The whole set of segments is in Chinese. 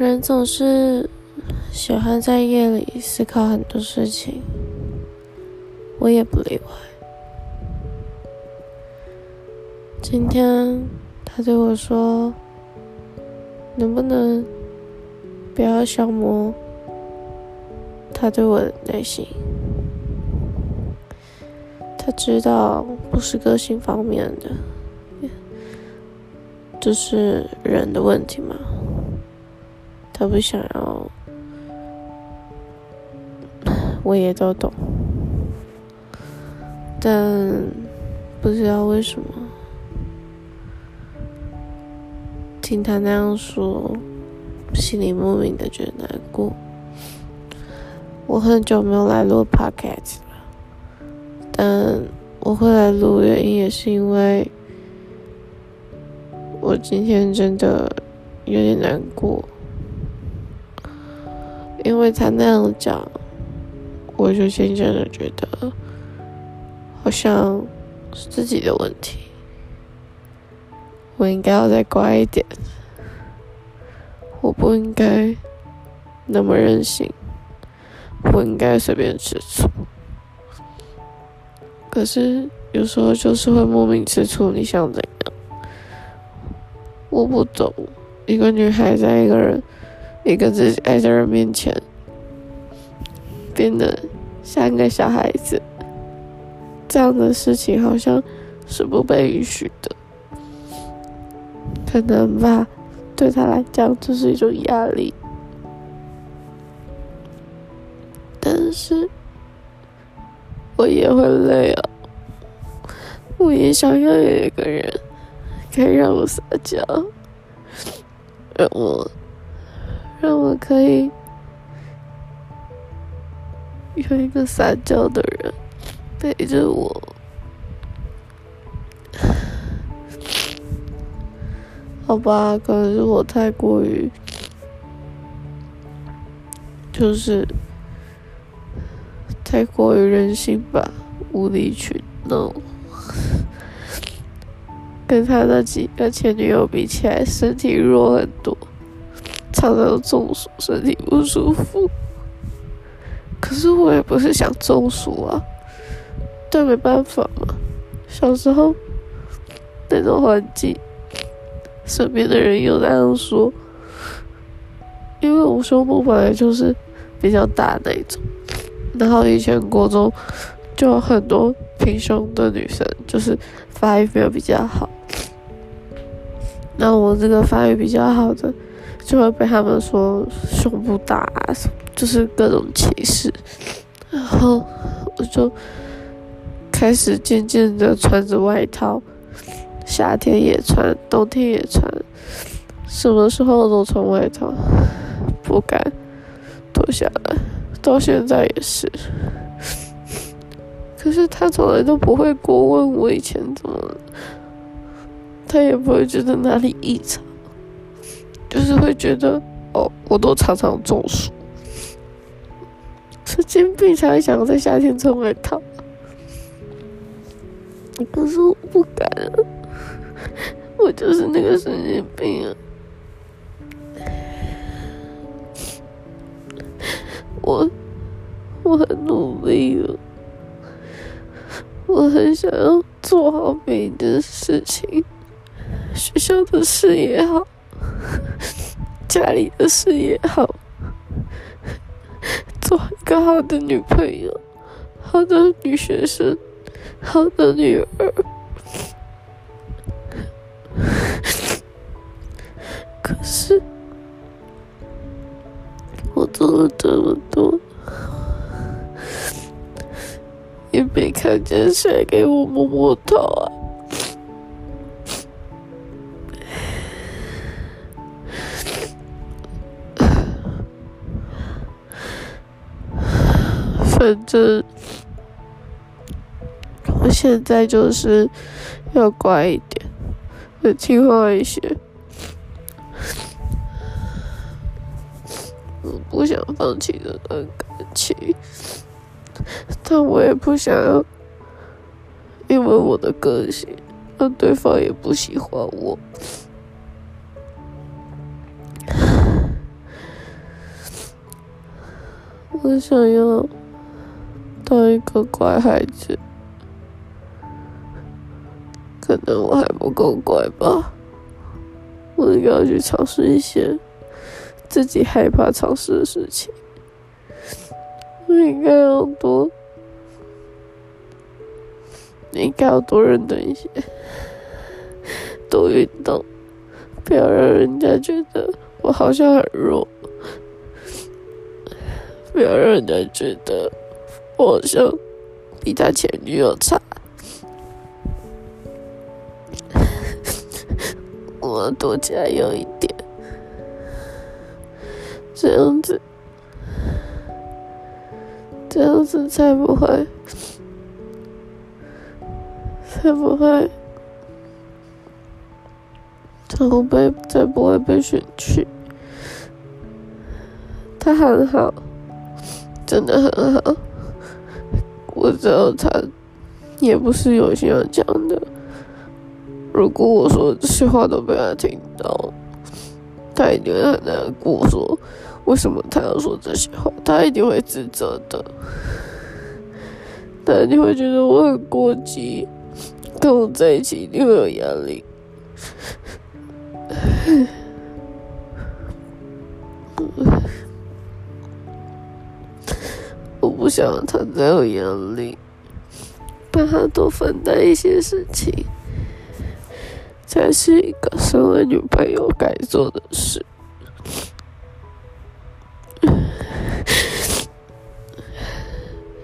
人总是喜欢在夜里思考很多事情，我也不例外。今天他对我说：“能不能不要消磨他对我的耐心？”他知道不是个性方面的。这是人的问题吗？他不想要，我也都懂，但不知道为什么，听他那样说，心里莫名的觉得难过。我很久没有来录 podcast 了，但我会来录，原因也是因为。我今天真的有点难过，因为他那样讲，我就渐渐的觉得好像是自己的问题，我应该要再乖一点，我不应该那么任性，不应该随便吃醋，可是有时候就是会莫名吃醋，你想怎样？我不懂，一个女孩在一个人，一个自己爱的人面前，变得像个小孩子，这样的事情好像是不被允许的。可能吧，对他来讲这是一种压力。但是，我也会累啊，我也想要有一个人。可以让我撒娇，让我让我可以有一个撒娇的人陪着我。好吧，可能是我太过于就是太过于任性吧，无理取闹。跟他那几个前女友比起来，身体弱很多，常常中暑，身体不舒服。可是我也不是想中暑啊，但没办法嘛。小时候那种环境，身边的人又那样说，因为我胸部本来就是比较大那种，然后以前国中就有很多平胸的女生，就是发育没有比较好。那我这个发育比较好的，就会被他们说胸部大，就是各种歧视。然后我就开始渐渐的穿着外套，夏天也穿，冬天也穿，什么时候都穿外套，不敢脱下来，到现在也是。可是他从来都不会过问我以前怎么。他也不会觉得哪里异常，就是会觉得哦，我都常常中暑，神经病才会想要在夏天穿外套。可是我不敢，我就是那个神经病啊！我我很努力了，我很想要做好每一件事情。学校的事也好，家里的事也好，做一个好的女朋友，好的女学生，好的女儿。可是，我做了这么多，也没看见谁给我摸摸头啊。反正我现在就是要乖一点，要听话一些。我不想放弃这段感情，但我也不想要因为我的个性让对方也不喜欢我。我想要当一个乖孩子，可能我还不够乖吧。我应该要去尝试一些自己害怕尝试的事情。我应该要多，应该要多认真一些，多运动，不要让人家觉得我好像很弱。不要让人家觉得好像比他前女友差。我要多加油一点，这样子，这样子才不会，才不会，才不会才不会被选去。他很好。真的很好，我知道他也不是有心要讲的。如果我说这些话都被他听到，他一定会很难过，说为什么他要说这些话，他一定会自责的。他一定会觉得我很过激，跟我在一起一定会有压力。我不想让他再有压力，帮他多分担一些事情，才是一个身为女朋友该做的事。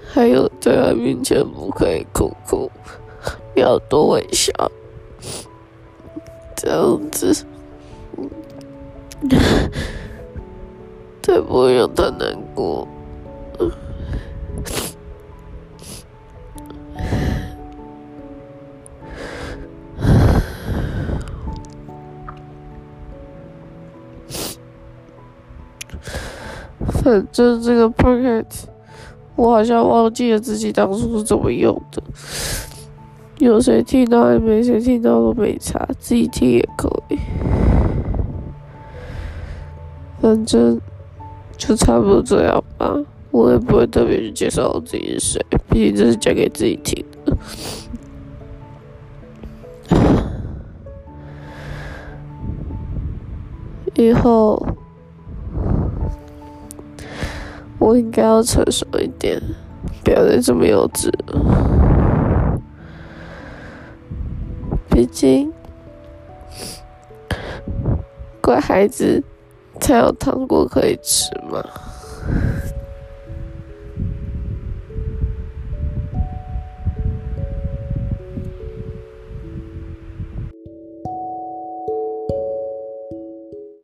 还有在他面前不可以哭哭，要多微笑，这样子才不会让他难过。反正这个 pocket，我好像忘记了自己当初是怎么用的。有谁听到也没谁听到都没差，自己听也可以。反正就差不多这样吧，我也不会特别去介绍我自己是谁，毕竟这是讲给自己听的。以后。我应该要成熟一点，不要再这么幼稚了。毕竟，乖孩子才有糖果可以吃嘛。